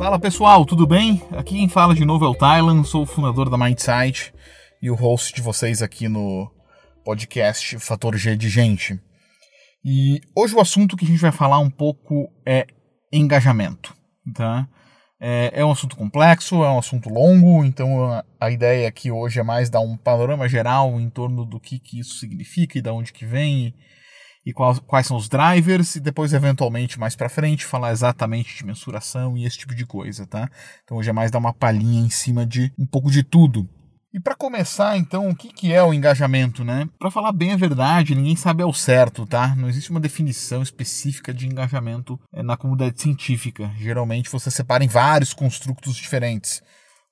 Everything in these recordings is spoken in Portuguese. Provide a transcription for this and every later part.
Fala pessoal, tudo bem? Aqui quem fala de novo é o Thailand, sou o fundador da Mindsight e o host de vocês aqui no podcast Fator G de Gente. E hoje o assunto que a gente vai falar um pouco é engajamento, tá? É, é um assunto complexo, é um assunto longo, então a, ideia aqui hoje é mais dar um panorama geral em torno do que, que isso significa e de onde que vem e, quais, quais são os drivers e depois eventualmente mais para frente falar exatamente de mensuração e esse tipo de coisa, tá? Então hoje é mais dar uma palhinha em cima de um pouco de tudo. E para começar, então, o que, que é o engajamento, né? Para falar bem a verdade, ninguém sabe ao certo, tá? Não existe uma definição específica de engajamento eh, na comunidade científica. Geralmente você separa em vários construtos diferentes,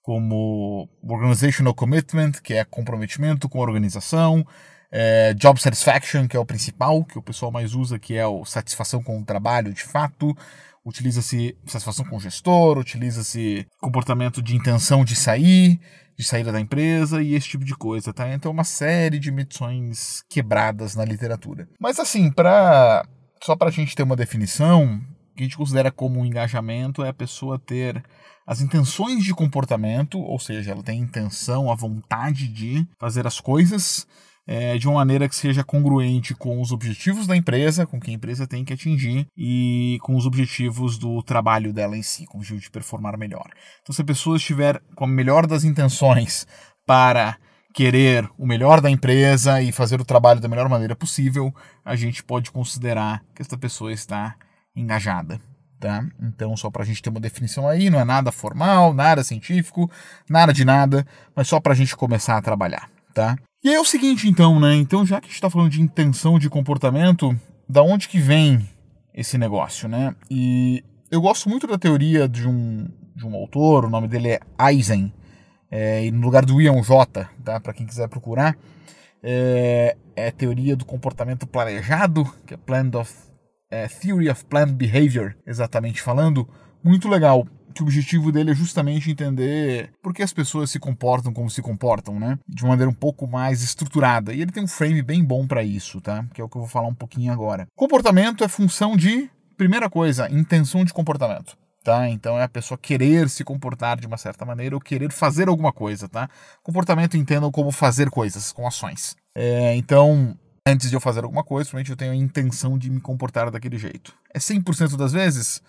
como organizational commitment, que é comprometimento com a organização, é, job satisfaction, que é o principal, que o pessoal mais usa, que é o satisfação com o trabalho de fato, utiliza-se satisfação com o gestor, utiliza-se comportamento de intenção de sair, de saída da empresa e esse tipo de coisa, tá? Então uma série de medições quebradas na literatura. Mas assim, para só para a gente ter uma definição, o que a gente considera como um engajamento é a pessoa ter as intenções de comportamento, ou seja, ela tem a intenção, a vontade de fazer as coisas é, de uma maneira que seja congruente com os objetivos da empresa, com que a empresa tem que atingir e com os objetivos do trabalho dela em si, com o objetivo de performar melhor. Então, se a pessoa estiver com a melhor das intenções para querer o melhor da empresa e fazer o trabalho da melhor maneira possível, a gente pode considerar que essa pessoa está engajada. Tá? Então, só para a gente ter uma definição aí, não é nada formal, nada científico, nada de nada, mas só para a gente começar a trabalhar. Tá? E aí é o seguinte, então, né? Então, já que a gente está falando de intenção de comportamento, da onde que vem esse negócio, né? E eu gosto muito da teoria de um, de um autor, o nome dele é Eisen, é, e no lugar do Ian J, tá? Para quem quiser procurar, é, é, a teoria do comportamento planejado, que é Planned of, é, Theory of Planned Behavior, exatamente falando, muito legal que o objetivo dele é justamente entender por que as pessoas se comportam como se comportam, né? De uma maneira um pouco mais estruturada. E ele tem um frame bem bom para isso, tá? Que é o que eu vou falar um pouquinho agora. Comportamento é função de, primeira coisa, intenção de comportamento. Tá? Então é a pessoa querer se comportar de uma certa maneira ou querer fazer alguma coisa, tá? Comportamento entendam como fazer coisas, com ações. É, então, antes de eu fazer alguma coisa, provavelmente eu tenho a intenção de me comportar daquele jeito. É 100% das vezes?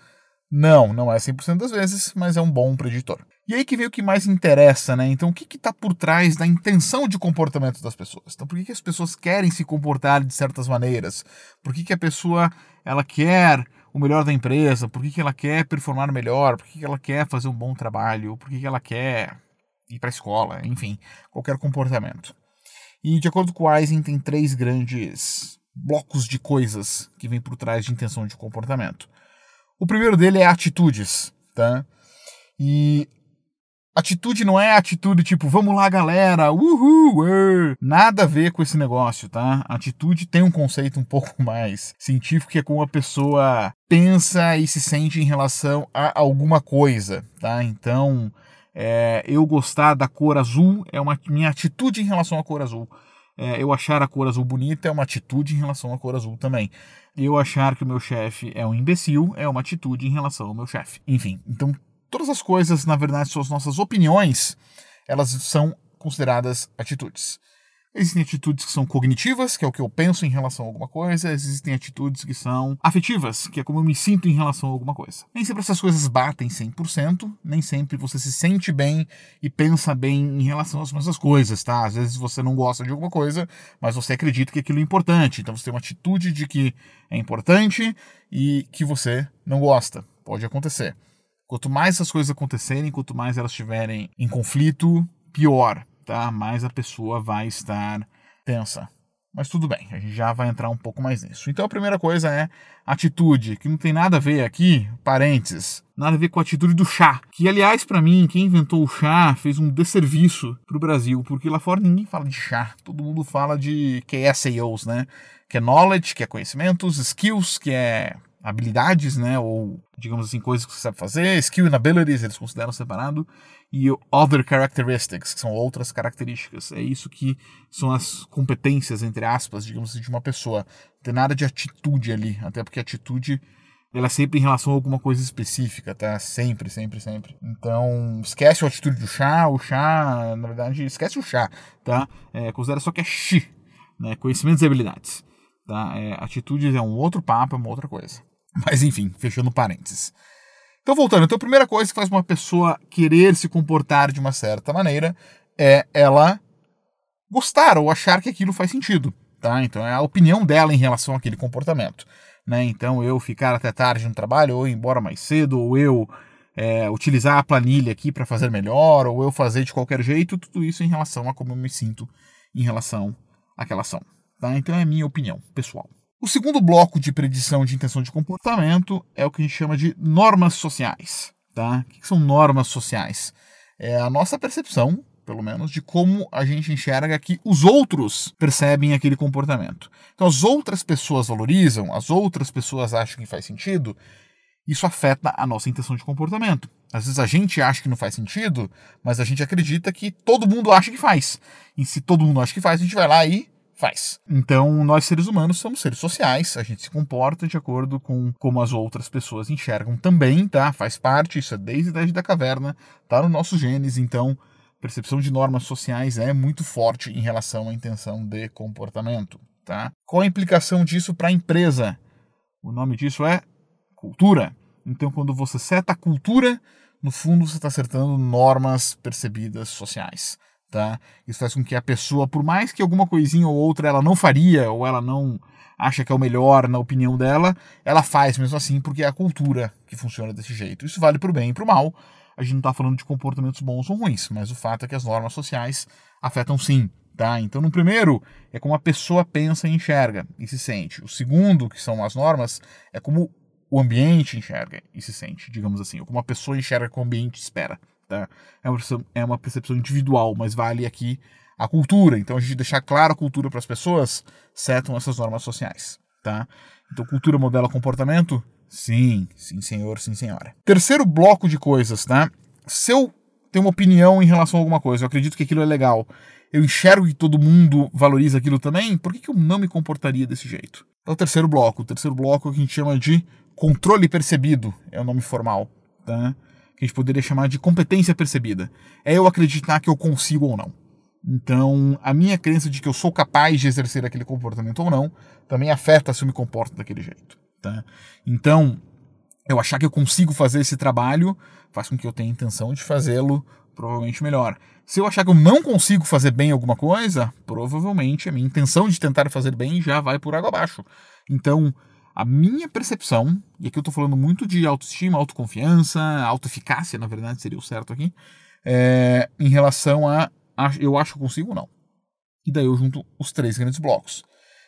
Não, não é 100% das vezes, mas é um bom preditor. E aí que vem o que mais interessa, né? Então, o que está por trás da intenção de comportamento das pessoas? Então, por que, que as pessoas querem se comportar de certas maneiras? Por que, que a pessoa ela quer o melhor da empresa? Por que, que ela quer performar melhor? Por que, que ela quer fazer um bom trabalho? Por que, que ela quer ir para a escola? Enfim, qualquer comportamento. E de acordo com o Eisen, tem três grandes blocos de coisas que vêm por trás de intenção de comportamento. O primeiro dele é atitudes, tá? E atitude não é atitude tipo, vamos lá, galera, uhul, er. nada a ver com esse negócio, tá? Atitude tem um conceito um pouco mais científico, que é como a pessoa pensa e se sente em relação a alguma coisa, tá? Então, é, eu gostar da cor azul é uma minha atitude em relação à cor azul. É, eu achar a cor azul bonita é uma atitude em relação à cor azul também eu achar que o meu chefe é um imbecil é uma atitude em relação ao meu chefe. Enfim, então todas as coisas, na verdade, são as nossas opiniões, elas são consideradas atitudes. Existem atitudes que são cognitivas, que é o que eu penso em relação a alguma coisa. Existem atitudes que são afetivas, que é como eu me sinto em relação a alguma coisa. Nem sempre essas coisas batem 100%, nem sempre você se sente bem e pensa bem em relação às mesmas coisas, tá? Às vezes você não gosta de alguma coisa, mas você acredita que aquilo é importante. Então você tem uma atitude de que é importante e que você não gosta. Pode acontecer. Quanto mais essas coisas acontecerem, quanto mais elas estiverem em conflito, pior tá? mais a pessoa vai estar tensa. Mas tudo bem, a gente já vai entrar um pouco mais nisso. Então a primeira coisa é atitude, que não tem nada a ver aqui, parênteses, nada a ver com a atitude do chá. Que, aliás, para mim, quem inventou o chá fez um desserviço pro Brasil, porque lá fora ninguém fala de chá, todo mundo fala de que é SEOs, né? Que é knowledge, que é conhecimentos, skills, que é habilidades, né, ou digamos assim, coisas que você sabe fazer, skill and abilities, eles consideram separado, e other characteristics, que são outras características. É isso que são as competências, entre aspas, digamos assim, de uma pessoa. Não tem nada de atitude ali, até porque atitude ela é sempre em relação a alguma coisa específica, tá? Sempre, sempre, sempre. Então, esquece a atitude do chá, o chá, na verdade, esquece o chá, tá? É, considera só que é chi, né? Conhecimentos e habilidades, tá? É, atitudes é um outro papo, é uma outra coisa. Mas enfim, fechando parênteses. Então, voltando, então a primeira coisa que faz uma pessoa querer se comportar de uma certa maneira é ela gostar ou achar que aquilo faz sentido, tá? Então é a opinião dela em relação àquele comportamento, né? Então eu ficar até tarde no trabalho, ou ir embora mais cedo, ou eu é, utilizar a planilha aqui para fazer melhor, ou eu fazer de qualquer jeito, tudo isso em relação a como eu me sinto em relação àquela ação, tá? Então é a minha opinião pessoal. O segundo bloco de predição de intenção de comportamento é o que a gente chama de normas sociais. Tá? O que são normas sociais? É a nossa percepção, pelo menos, de como a gente enxerga que os outros percebem aquele comportamento. Então, as outras pessoas valorizam, as outras pessoas acham que faz sentido, isso afeta a nossa intenção de comportamento. Às vezes a gente acha que não faz sentido, mas a gente acredita que todo mundo acha que faz. E se todo mundo acha que faz, a gente vai lá e faz. Então, nós seres humanos somos seres sociais, a gente se comporta de acordo com como as outras pessoas enxergam também, tá? Faz parte, isso é desde a idade da caverna, tá no nosso genes, então percepção de normas sociais é muito forte em relação à intenção de comportamento, tá? Qual a implicação disso para a empresa? O nome disso é cultura. Então, quando você seta a cultura, no fundo você está acertando normas percebidas sociais tá? Isso faz com que a pessoa, por mais que alguma coisinha ou outra ela não faria, ou ela não acha que é o melhor na opinião dela, ela faz mesmo assim porque é a cultura que funciona desse jeito. Isso vale para o bem e para o mal. A gente não está falando de comportamentos bons ou ruins, mas o fato é que as normas sociais afetam sim. Tá? Então, no primeiro, é como a pessoa pensa e enxerga e se sente. O segundo, que são as normas, é como o ambiente enxerga e se sente, digamos assim, ou como a pessoa enxerga que o ambiente espera. Tá? É, uma percepção, é uma percepção individual, mas vale aqui a cultura. Então a gente deixar claro a cultura para as pessoas, setam essas normas sociais. Tá? Então cultura modela comportamento? Sim, sim senhor, sim senhora. Terceiro bloco de coisas, tá? Se eu tenho uma opinião em relação a alguma coisa, eu acredito que aquilo é legal, eu enxergo que todo mundo valoriza aquilo também, por que, que eu não me comportaria desse jeito? É o terceiro bloco. O terceiro bloco é o que a gente chama de controle percebido, é o nome formal. Tá? Que a gente poderia chamar de competência percebida. É eu acreditar que eu consigo ou não. Então, a minha crença de que eu sou capaz de exercer aquele comportamento ou não também afeta se eu me comporto daquele jeito. Tá? Então, eu achar que eu consigo fazer esse trabalho faz com que eu tenha intenção de fazê-lo provavelmente melhor. Se eu achar que eu não consigo fazer bem alguma coisa, provavelmente a minha intenção de tentar fazer bem já vai por água abaixo. Então, a minha percepção, e aqui eu estou falando muito de autoestima, autoconfiança, autoeficácia, na verdade seria o certo aqui, é, em relação a, a eu acho que consigo ou não. E daí eu junto os três grandes blocos.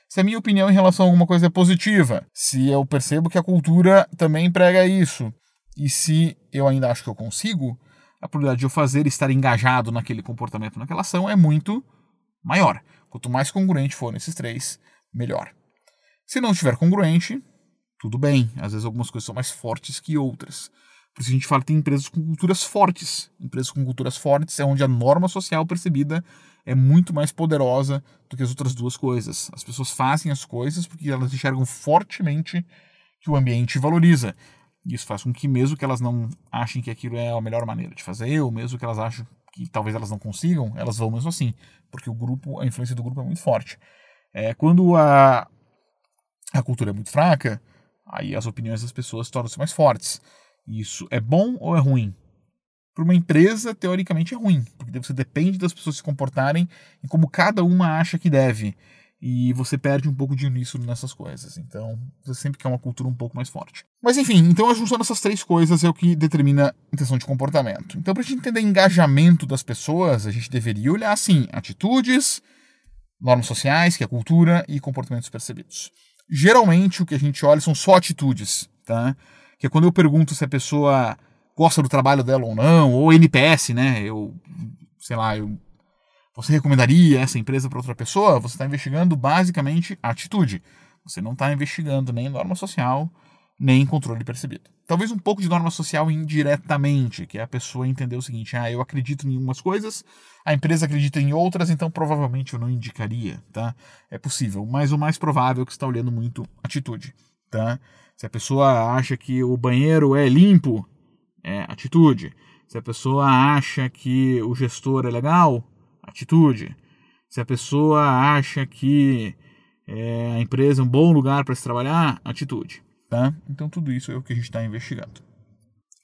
Se a minha opinião em relação a alguma coisa é positiva, se eu percebo que a cultura também prega isso, e se eu ainda acho que eu consigo, a probabilidade de eu fazer estar engajado naquele comportamento, naquela ação é muito maior. Quanto mais congruente for nesses três, melhor. Se não estiver congruente, tudo bem. Às vezes algumas coisas são mais fortes que outras. Por isso a gente fala que tem empresas com culturas fortes. Empresas com culturas fortes é onde a norma social percebida é muito mais poderosa do que as outras duas coisas. As pessoas fazem as coisas porque elas enxergam fortemente que o ambiente valoriza. Isso faz com que, mesmo que elas não achem que aquilo é a melhor maneira de fazer, ou mesmo que elas achem que talvez elas não consigam, elas vão mesmo assim, porque o grupo, a influência do grupo é muito forte. É, quando a, a cultura é muito fraca, aí as opiniões das pessoas tornam-se mais fortes. Isso é bom ou é ruim? Para uma empresa, teoricamente é ruim, porque você depende das pessoas se comportarem e como cada uma acha que deve. E você perde um pouco de uníssono nessas coisas. Então, você sempre quer uma cultura um pouco mais forte. Mas enfim, então a junção dessas três coisas é o que determina a intenção de comportamento. Então, para a gente entender engajamento das pessoas, a gente deveria olhar assim: atitudes, normas sociais, que é a cultura, e comportamentos percebidos geralmente o que a gente olha são só atitudes, tá? Que é quando eu pergunto se a pessoa gosta do trabalho dela ou não, ou NPS, né? Eu, sei lá, eu, você recomendaria essa empresa para outra pessoa? Você está investigando basicamente atitude. Você não está investigando nem norma social, nem controle percebido. Talvez um pouco de norma social indiretamente, que é a pessoa entender o seguinte: ah, eu acredito em umas coisas, a empresa acredita em outras, então provavelmente eu não indicaria, tá? É possível, mas o mais provável é que está olhando muito atitude, tá? Se a pessoa acha que o banheiro é limpo, é atitude. Se a pessoa acha que o gestor é legal, atitude. Se a pessoa acha que é, a empresa é um bom lugar para se trabalhar, atitude. Tá? Então tudo isso é o que a gente está investigando.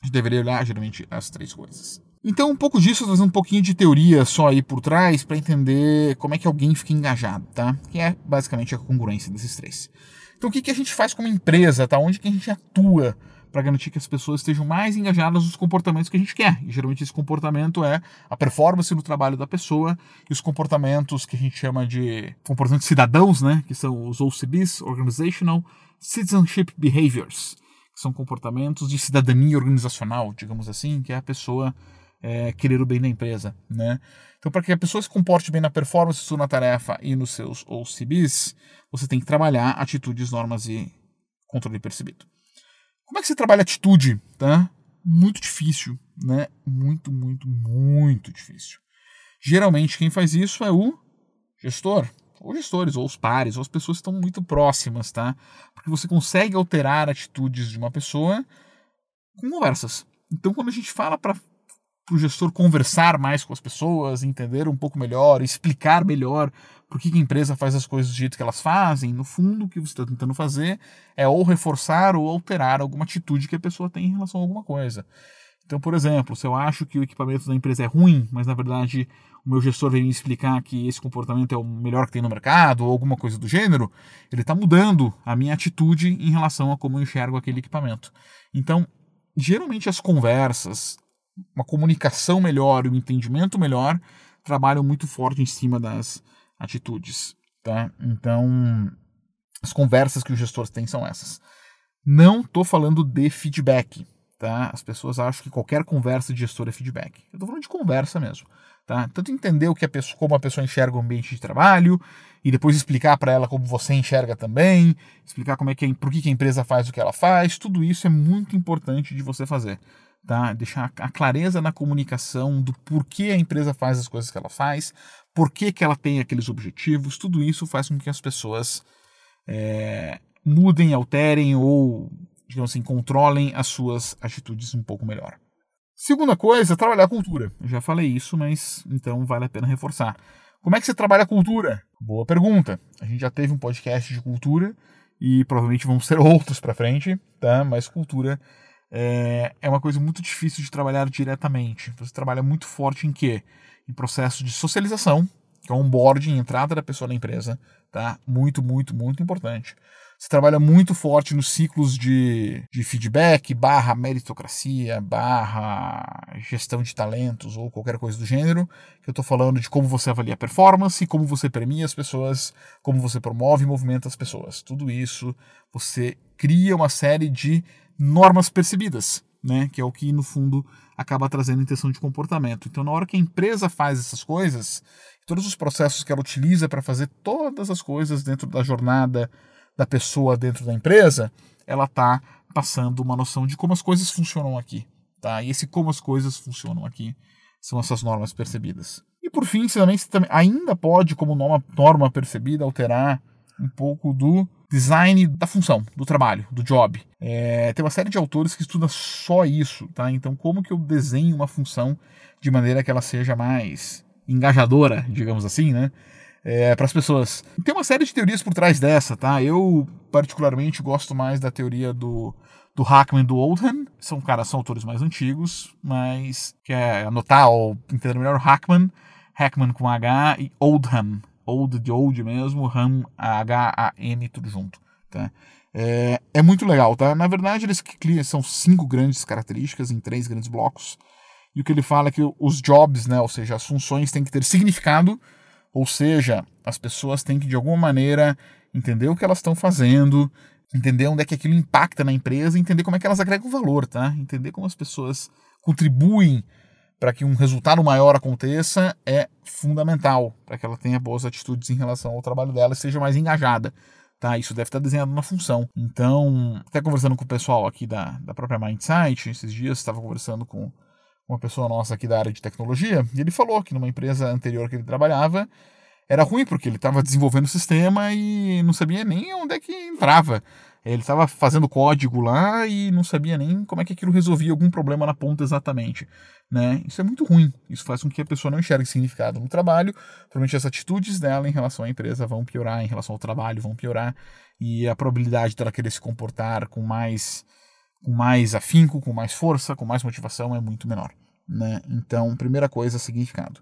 A gente deveria olhar geralmente as três coisas. Então um pouco disso, trazer um pouquinho de teoria só aí por trás para entender como é que alguém fica engajado, tá? Que é basicamente a congruência desses três. Então o que, que a gente faz como empresa, tá? Onde que a gente atua para garantir que as pessoas estejam mais engajadas nos comportamentos que a gente quer. E geralmente esse comportamento é a performance no trabalho da pessoa e os comportamentos que a gente chama de comportamentos cidadãos, né, que são os OCBs, Organizational Citizenship Behaviors, que são comportamentos de cidadania organizacional, digamos assim, que é a pessoa é, querer o bem da empresa, né? Então, para que a pessoa se comporte bem na performance, na tarefa e nos seus OCBs, você tem que trabalhar atitudes, normas e controle percebido. Como é que você trabalha atitude, tá? Muito difícil, né? Muito, muito, muito difícil. Geralmente quem faz isso é o gestor, ou gestores, ou os pares, ou as pessoas que estão muito próximas, tá? Porque você consegue alterar atitudes de uma pessoa com conversas. Então, quando a gente fala para o gestor conversar mais com as pessoas, entender um pouco melhor, explicar melhor por que, a empresa faz as coisas do jeito que elas fazem. No fundo, o que você está tentando fazer é ou reforçar ou alterar alguma atitude que a pessoa tem em relação a alguma coisa. Então, por exemplo, se eu acho que o equipamento da empresa é ruim, mas na verdade o meu gestor vem me explicar que esse comportamento é o melhor que tem no mercado ou alguma coisa do gênero, ele está mudando a minha atitude em relação a como eu enxergo aquele equipamento. Então, geralmente as conversas, uma comunicação melhor e um entendimento melhor trabalham muito forte em cima das atitudes, tá? Então, as conversas que os gestores têm são essas. Não estou falando de feedback, tá? As pessoas acham que qualquer conversa de gestor é feedback. Eu estou falando de conversa mesmo, tá? Tanto entender o que a pessoa, como a pessoa enxerga o ambiente de trabalho e depois explicar para ela como você enxerga também, explicar como é que, por que a empresa faz o que ela faz. Tudo isso é muito importante de você fazer tá? Deixar a clareza na comunicação do porquê a empresa faz as coisas que ela faz, por que, ela tem aqueles objetivos, tudo isso faz com que as pessoas é, mudem, alterem ou, digamos assim, controlem as suas atitudes um pouco melhor. Segunda coisa, trabalhar a cultura. Eu já falei isso, mas então vale a pena reforçar. Como é que você trabalha a cultura? Boa pergunta. A gente já teve um podcast de cultura e provavelmente vão ser outros para frente, tá? Mas cultura é, é uma coisa muito difícil de trabalhar diretamente. Você trabalha muito forte em quê? Em processo de socialização, que é onboarding, entrada da pessoa na empresa, tá? Muito, muito, muito importante. Você trabalha muito forte nos ciclos de, de feedback, barra meritocracia, barra gestão de talentos ou qualquer coisa do gênero. Que eu estou falando de como você avalia a performance, como você premia as pessoas, como você promove e movimenta as pessoas. Tudo isso você cria uma série de normas percebidas, né? Que é o que no fundo acaba trazendo intenção de comportamento. Então, na hora que a empresa faz essas coisas, todos os processos que ela utiliza para fazer todas as coisas dentro da jornada da pessoa dentro da empresa, ela está passando uma noção de como as coisas funcionam aqui, tá? E esse como as coisas funcionam aqui são essas normas percebidas. E por fim, você também, você também ainda pode, como norma, norma percebida, alterar um pouco do design da função, do trabalho, do job. É, tem uma série de autores que estuda só isso, tá? Então, como que eu desenho uma função de maneira que ela seja mais engajadora, digamos assim, né? É, para as pessoas. Tem uma série de teorias por trás dessa, tá? Eu, particularmente, gosto mais da teoria do, do Hackman e do Oldham. São, cara, são autores mais antigos, mas quer anotar ou entender melhor Hackman, Hackman com H e Oldham, old de old mesmo, Ham, H-A-M, tudo junto. Tá? É, é, muito legal, tá? Na verdade, eles são cinco grandes características em três grandes blocos. E o que ele fala é que os jobs, né, ou seja, as funções têm que ter significado, ou seja, as pessoas têm que de alguma maneira entender o que elas estão fazendo, entender onde é que aquilo impacta na empresa, entender como é que elas agregam valor, tá? Entender como as pessoas contribuem para que um resultado maior aconteça é fundamental para que ela tenha boas atitudes em relação ao trabalho dela e seja mais engajada. Tá, isso deve estar desenhado na função. Então, até conversando com o pessoal aqui da, da própria Mindsight, esses dias estava conversando com uma pessoa nossa aqui da área de tecnologia, e ele falou que numa empresa anterior que ele trabalhava, era ruim porque ele estava desenvolvendo o sistema e não sabia nem onde é que entrava Ele estava fazendo código lá e não sabia nem como é que aquilo resolvia algum problema na ponta exatamente. Né? Isso é muito ruim. Isso faz com que a pessoa não enxergue significado no trabalho. Provavelmente as atitudes dela em relação à empresa vão piorar, em relação ao trabalho vão piorar. E a probabilidade dela querer se comportar com mais, com mais afinco, com mais força, com mais motivação é muito menor. Né? Então, primeira coisa, significado.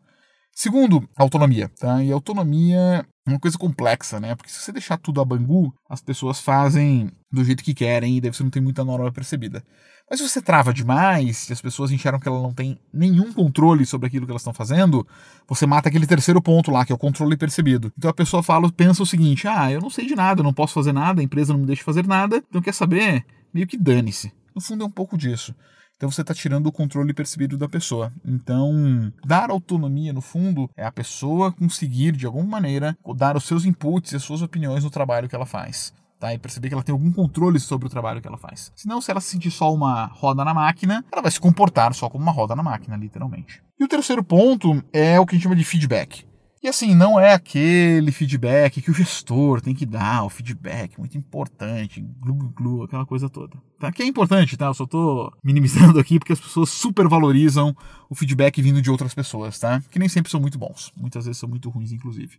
Segundo, autonomia. Tá? E autonomia é uma coisa complexa, né? Porque se você deixar tudo a bangu, as pessoas fazem do jeito que querem e daí você não tem muita norma percebida. Mas se você trava demais e as pessoas enxergam que ela não tem nenhum controle sobre aquilo que elas estão fazendo, você mata aquele terceiro ponto lá, que é o controle percebido. Então a pessoa fala, pensa o seguinte: ah, eu não sei de nada, eu não posso fazer nada, a empresa não me deixa fazer nada, então quer saber? Meio que dane-se. No fundo é um pouco disso. Então você está tirando o controle percebido da pessoa. Então, dar autonomia, no fundo, é a pessoa conseguir, de alguma maneira, dar os seus inputs e as suas opiniões no trabalho que ela faz. Tá? E perceber que ela tem algum controle sobre o trabalho que ela faz. Senão, se ela se sentir só uma roda na máquina, ela vai se comportar só como uma roda na máquina, literalmente. E o terceiro ponto é o que a gente chama de feedback. E assim, não é aquele feedback que o gestor tem que dar, o feedback muito importante, glu, glu, glu aquela coisa toda. Tá? Que é importante, tá? Eu só tô minimizando aqui porque as pessoas supervalorizam o feedback vindo de outras pessoas, tá? Que nem sempre são muito bons. Muitas vezes são muito ruins, inclusive.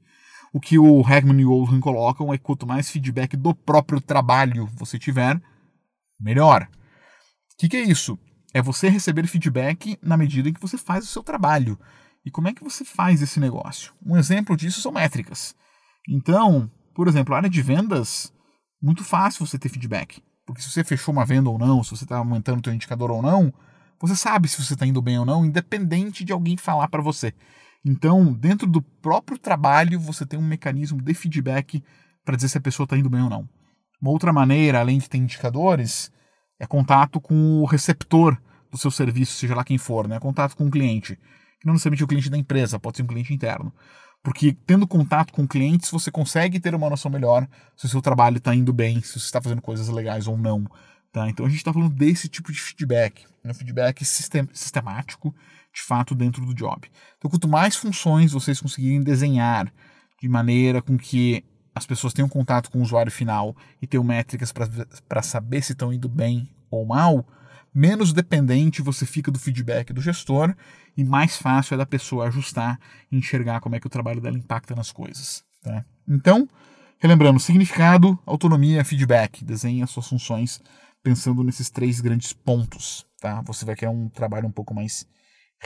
O que o Hagman e o Oldham colocam é que quanto mais feedback do próprio trabalho você tiver, melhor. O que, que é isso? É você receber feedback na medida em que você faz o seu trabalho. E como é que você faz esse negócio? Um exemplo disso são métricas. Então, por exemplo, área de vendas, muito fácil você ter feedback. Porque se você fechou uma venda ou não, se você está aumentando o seu indicador ou não, você sabe se você está indo bem ou não, independente de alguém falar para você. Então, dentro do próprio trabalho, você tem um mecanismo de feedback para dizer se a pessoa está indo bem ou não. Uma outra maneira, além de ter indicadores, é contato com o receptor do seu serviço, seja lá quem for, né? Contato com o cliente que não necessariamente o cliente da empresa, pode ser um cliente interno. Porque tendo contato com clientes, você consegue ter uma noção melhor se o seu trabalho está indo bem, se você está fazendo coisas legais ou não. Tá? Então a gente está falando desse tipo de feedback, um feedback sistem sistemático, de fato, dentro do job. Então, quanto mais funções vocês conseguirem desenhar de maneira com que as pessoas tenham contato com o usuário final e tenham métricas para saber se estão indo bem ou mal, menos dependente você fica do feedback do gestor e mais fácil é da pessoa ajustar e enxergar como é que o trabalho dela impacta nas coisas. Tá? Então, relembrando, significado, autonomia, feedback. Desenhe as suas funções pensando nesses três grandes pontos. Tá? Você vai criar um trabalho um pouco mais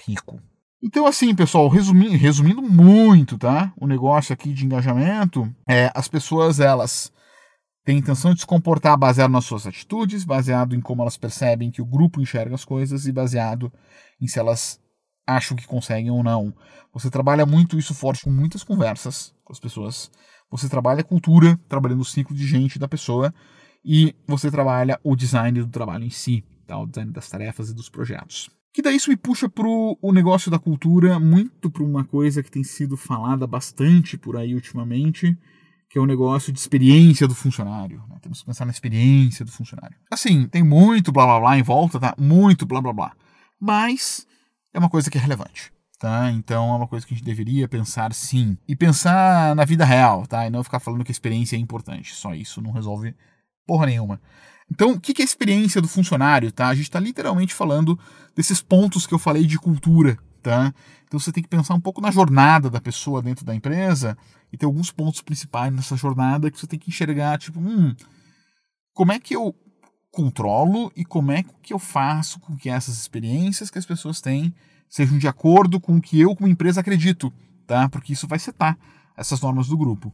rico. Então, assim, pessoal, resumindo, resumindo muito, tá? O negócio aqui de engajamento é as pessoas, elas têm intenção de se comportar baseado nas suas atitudes, baseado em como elas percebem que o grupo enxerga as coisas e baseado em se elas acham que conseguem ou não. Você trabalha muito isso forte com muitas conversas com as pessoas. Você trabalha a cultura, trabalhando o ciclo de gente da pessoa. E você trabalha o design do trabalho em si, tá? o design das tarefas e dos projetos. Que daí isso me puxa para o negócio da cultura, muito para uma coisa que tem sido falada bastante por aí ultimamente, que é o negócio de experiência do funcionário. Né? Temos que pensar na experiência do funcionário. Assim, tem muito blá blá blá em volta, tá? Muito blá blá blá. Mas é uma coisa que é relevante. Tá? Então é uma coisa que a gente deveria pensar sim. E pensar na vida real, tá? E não ficar falando que a experiência é importante. Só isso não resolve porra nenhuma. Então, o que é a experiência do funcionário, tá? A gente está literalmente falando desses pontos que eu falei de cultura, tá? Então você tem que pensar um pouco na jornada da pessoa dentro da empresa e ter alguns pontos principais nessa jornada que você tem que enxergar, tipo, hum, como é que eu controlo e como é que eu faço com que essas experiências que as pessoas têm sejam de acordo com o que eu, como empresa, acredito, tá? Porque isso vai setar essas normas do grupo.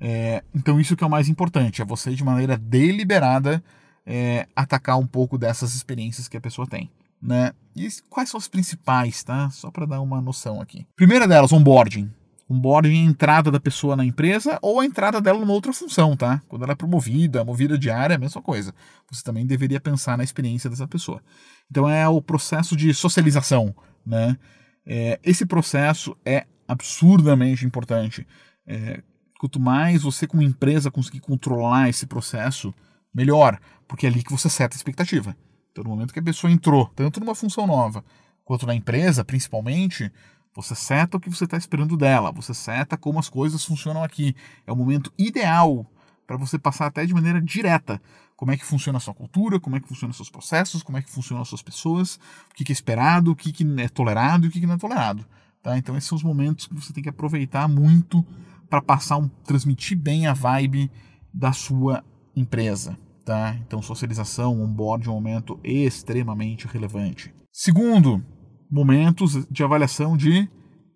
É, então, isso que é o mais importante, é você, de maneira deliberada, é, atacar um pouco dessas experiências que a pessoa tem. Né? E quais são as principais, tá? Só para dar uma noção aqui. Primeira delas, onboarding onboarding é a entrada da pessoa na empresa ou a entrada dela numa outra função, tá? Quando ela é promovida, movida de área, é a mesma coisa. Você também deveria pensar na experiência dessa pessoa. Então é o processo de socialização, né? É, esse processo é absurdamente importante. É, quanto mais você, como empresa, conseguir controlar esse processo, melhor, porque é ali que você seta a expectativa. Então, no momento que a pessoa entrou, tanto numa função nova quanto na empresa, principalmente, você seta o que você está esperando dela, você seta como as coisas funcionam aqui. É o momento ideal para você passar até de maneira direta como é que funciona a sua cultura, como é que funcionam seus processos, como é que funcionam as suas pessoas, o que, é esperado, o que, é tolerado e o que, não é tolerado. Tá? Então esses são os momentos que você tem que aproveitar muito para passar um, transmitir bem a vibe da sua empresa. Tá? Então socialização, onboard é um momento extremamente relevante. Segundo, momentos de avaliação de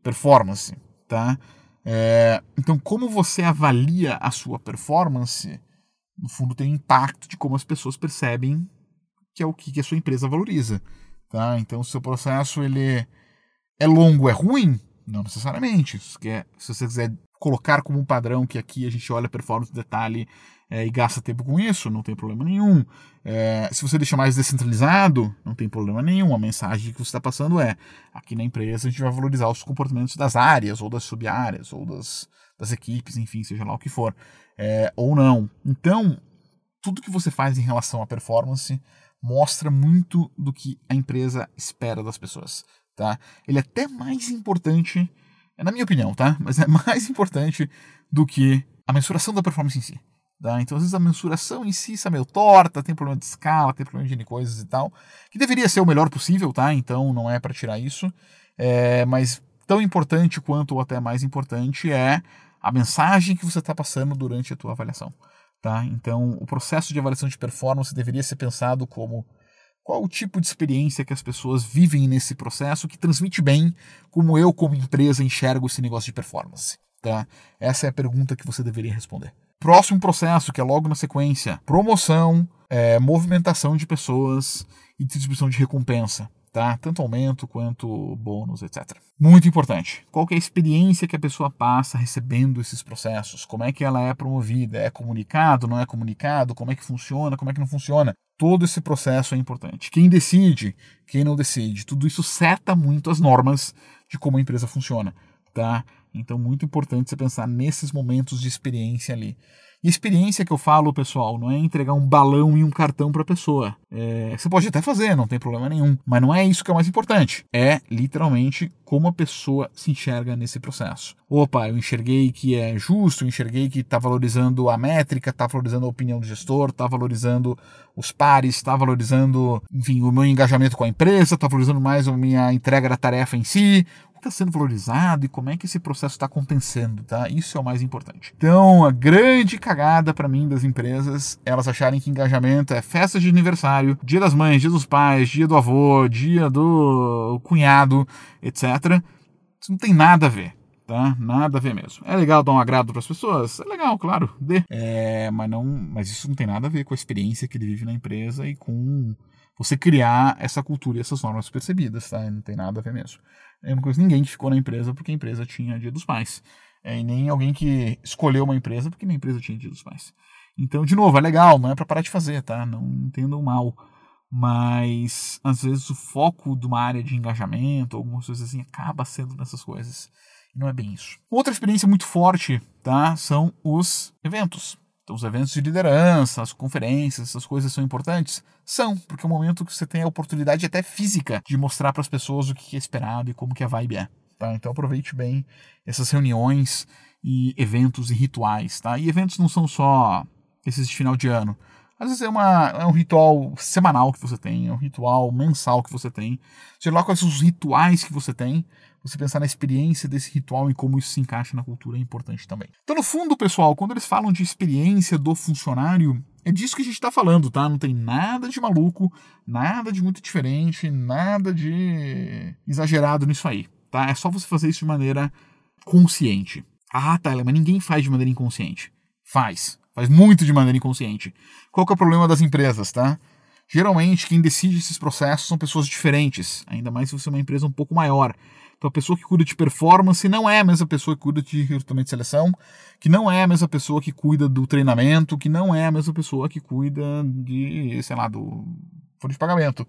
performance. Tá? É, então, como você avalia a sua performance, no fundo tem impacto de como as pessoas percebem que é o que a sua empresa valoriza. Tá? Então, se o seu processo ele é longo, é ruim? Não necessariamente. Quer, se você quiser colocar como um padrão que aqui a gente olha performance detalhe é, e gasta tempo com isso, não tem problema nenhum. É, se você deixa mais descentralizado, não tem problema nenhum. A mensagem que você está passando é: aqui na empresa a gente vai valorizar os comportamentos das áreas, ou das sub-áreas, ou das, das equipes, enfim, seja lá o que for. É, ou não. Então, tudo que você faz em relação à performance mostra muito do que a empresa espera das pessoas. Tá? Ele é até mais importante, é na minha opinião, tá? Mas é mais importante do que a mensuração da performance em si. Tá? Então, às vezes, a mensuração em si está meio torta, tem problema de escala, tem problema de coisas e tal, que deveria ser o melhor possível, tá? Então, não é para tirar isso. É, mas tão importante quanto, ou até mais importante, é a mensagem que você está passando durante a tua avaliação. Tá? Então, o processo de avaliação de performance deveria ser pensado como qual o tipo de experiência que as pessoas vivem nesse processo que transmite bem como eu, como empresa, enxergo esse negócio de performance. Tá? Essa é a pergunta que você deveria responder. Próximo processo, que é logo na sequência: promoção, é, movimentação de pessoas e distribuição de recompensa. Tá? Tanto aumento quanto bônus, etc. Muito importante. Qual é a experiência que a pessoa passa recebendo esses processos? Como é que ela é promovida? É comunicado? Não é comunicado? Como é que funciona? Como é que não funciona? Todo esse processo é importante. Quem decide, quem não decide, tudo isso seta muito as normas de como a empresa funciona, tá? Então, muito importante você pensar nesses momentos de experiência ali. E experiência que eu falo, pessoal, não é entregar um balão e um cartão para a pessoa. É, você pode até fazer, não tem problema nenhum. Mas não é isso que é o mais importante. É literalmente como a pessoa se enxerga nesse processo. Opa, eu enxerguei que é justo, eu enxerguei que está valorizando a métrica, está valorizando a opinião do gestor, está valorizando os pares, está valorizando, enfim, o meu engajamento com a empresa, está valorizando mais a minha entrega da tarefa em si, está sendo valorizado e como é que esse processo está compensando, tá? Isso é o mais importante. Então, a grande cagada para mim das empresas, elas acharem que engajamento é festa de aniversário, dia das mães, dia dos pais, dia do avô, dia do cunhado, etc. Isso não tem nada a ver. Tá? Nada a ver mesmo. É legal dar um agrado para as pessoas? É legal, claro, dê. É, mas não, mas isso não tem nada a ver com a experiência que ele vive na empresa e com você criar essa cultura e essas normas percebidas, tá? Não tem nada a ver mesmo. Eu não conheço ninguém que ficou na empresa porque a empresa tinha Dia dos Pais. É, e nem alguém que escolheu uma empresa porque a empresa tinha Dia dos Pais. Então, de novo, é legal, não é para parar de fazer, tá? Não entendam mal. Mas, às vezes, o foco de uma área de engajamento, algumas coisas assim, acaba sendo nessas coisas. E não é bem isso. Outra experiência muito forte, tá? São os eventos. Então, os eventos de liderança, as conferências, essas coisas são importantes? São, porque é o momento que você tem a oportunidade até física de mostrar para as pessoas o que é esperado e como que a vibe é. Tá? Então aproveite bem essas reuniões e eventos e rituais. Tá? E eventos não são só esses de final de ano. Às vezes é, uma, é um ritual semanal que você tem, é um ritual mensal que você tem. Seja lá quais são os rituais que você tem, você pensar na experiência desse ritual e como isso se encaixa na cultura é importante também. Então, no fundo, pessoal, quando eles falam de experiência do funcionário, é disso que a gente está falando, tá? Não tem nada de maluco, nada de muito diferente, nada de exagerado nisso aí, tá? É só você fazer isso de maneira consciente. Ah, tá, mas ninguém faz de maneira inconsciente. Faz. Faz muito de maneira inconsciente. Qual que é o problema das empresas, tá? Geralmente, quem decide esses processos são pessoas diferentes, ainda mais se você é uma empresa um pouco maior. Então a pessoa que cuida de performance não é a mesma pessoa que cuida de recrutamento de seleção, que não é a mesma pessoa que cuida do treinamento, que não é a mesma pessoa que cuida de, sei lá, do folha de pagamento.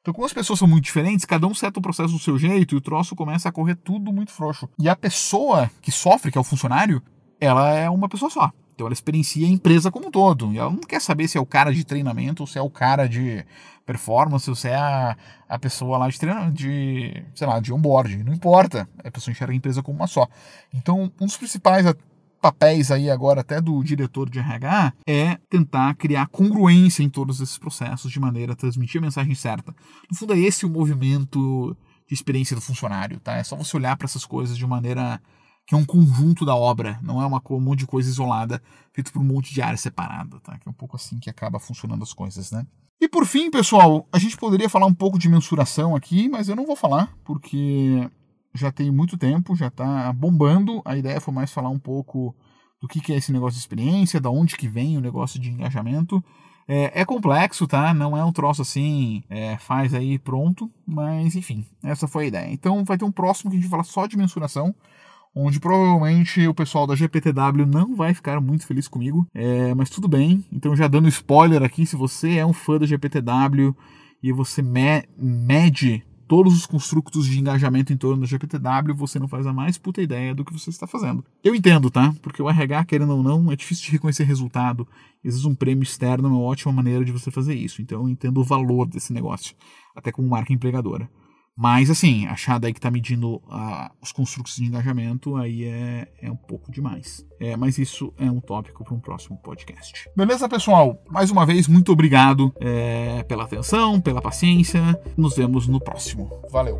Então, como as pessoas são muito diferentes, cada um seta o processo do seu jeito e o troço começa a correr tudo muito frouxo. E a pessoa que sofre, que é o funcionário, ela é uma pessoa só. Então ela experiencia a empresa como um todo. E ela não quer saber se é o cara de treinamento ou se é o cara de performance, ou se é a, a pessoa lá de treinamento, de, sei lá, de onboard. Não importa. A pessoa enxerga a empresa como uma só. Então, um dos principais papéis aí agora até do diretor de RH é tentar criar congruência em todos esses processos de maneira a transmitir a mensagem certa. No fundo é esse o movimento de experiência do funcionário, tá? É só você olhar para essas coisas de maneira que é um conjunto da obra, não é uma, um monte de coisa isolada, feito por um monte de área separada, tá? Que é um pouco assim que acaba funcionando as coisas, né? E por fim, pessoal, a gente poderia falar um pouco de mensuração aqui, mas eu não vou falar, porque já tem muito tempo, já está bombando. A ideia foi mais falar um pouco do que, que é esse negócio de experiência, da onde que vem o negócio de engajamento. É, é complexo, tá? Não é um troço assim, é, faz aí pronto, mas enfim, essa foi a ideia. Então vai ter um próximo que a gente fala só de mensuração onde provavelmente o pessoal da GPTW não vai ficar muito feliz comigo, é, mas tudo bem. Então, já dando spoiler aqui, se você é um fã da GPTW e você me mede todos os construtos de engajamento em torno da GPTW, você não faz a mais puta ideia do que você está fazendo. Eu entendo, tá? Porque o RH, querendo ou não, é difícil de reconhecer resultado. Vezes um prêmio externo é uma ótima maneira de você fazer isso. Então eu entendo o valor desse negócio, até como marca empregadora. Mas, assim, achar daí que tá medindo uh, os construtos de engajamento, aí é, é um pouco demais. É, mas isso é um tópico para um próximo podcast. Beleza, pessoal? Mais uma vez, muito obrigado é, pela atenção, pela paciência. Nos vemos no próximo. Valeu!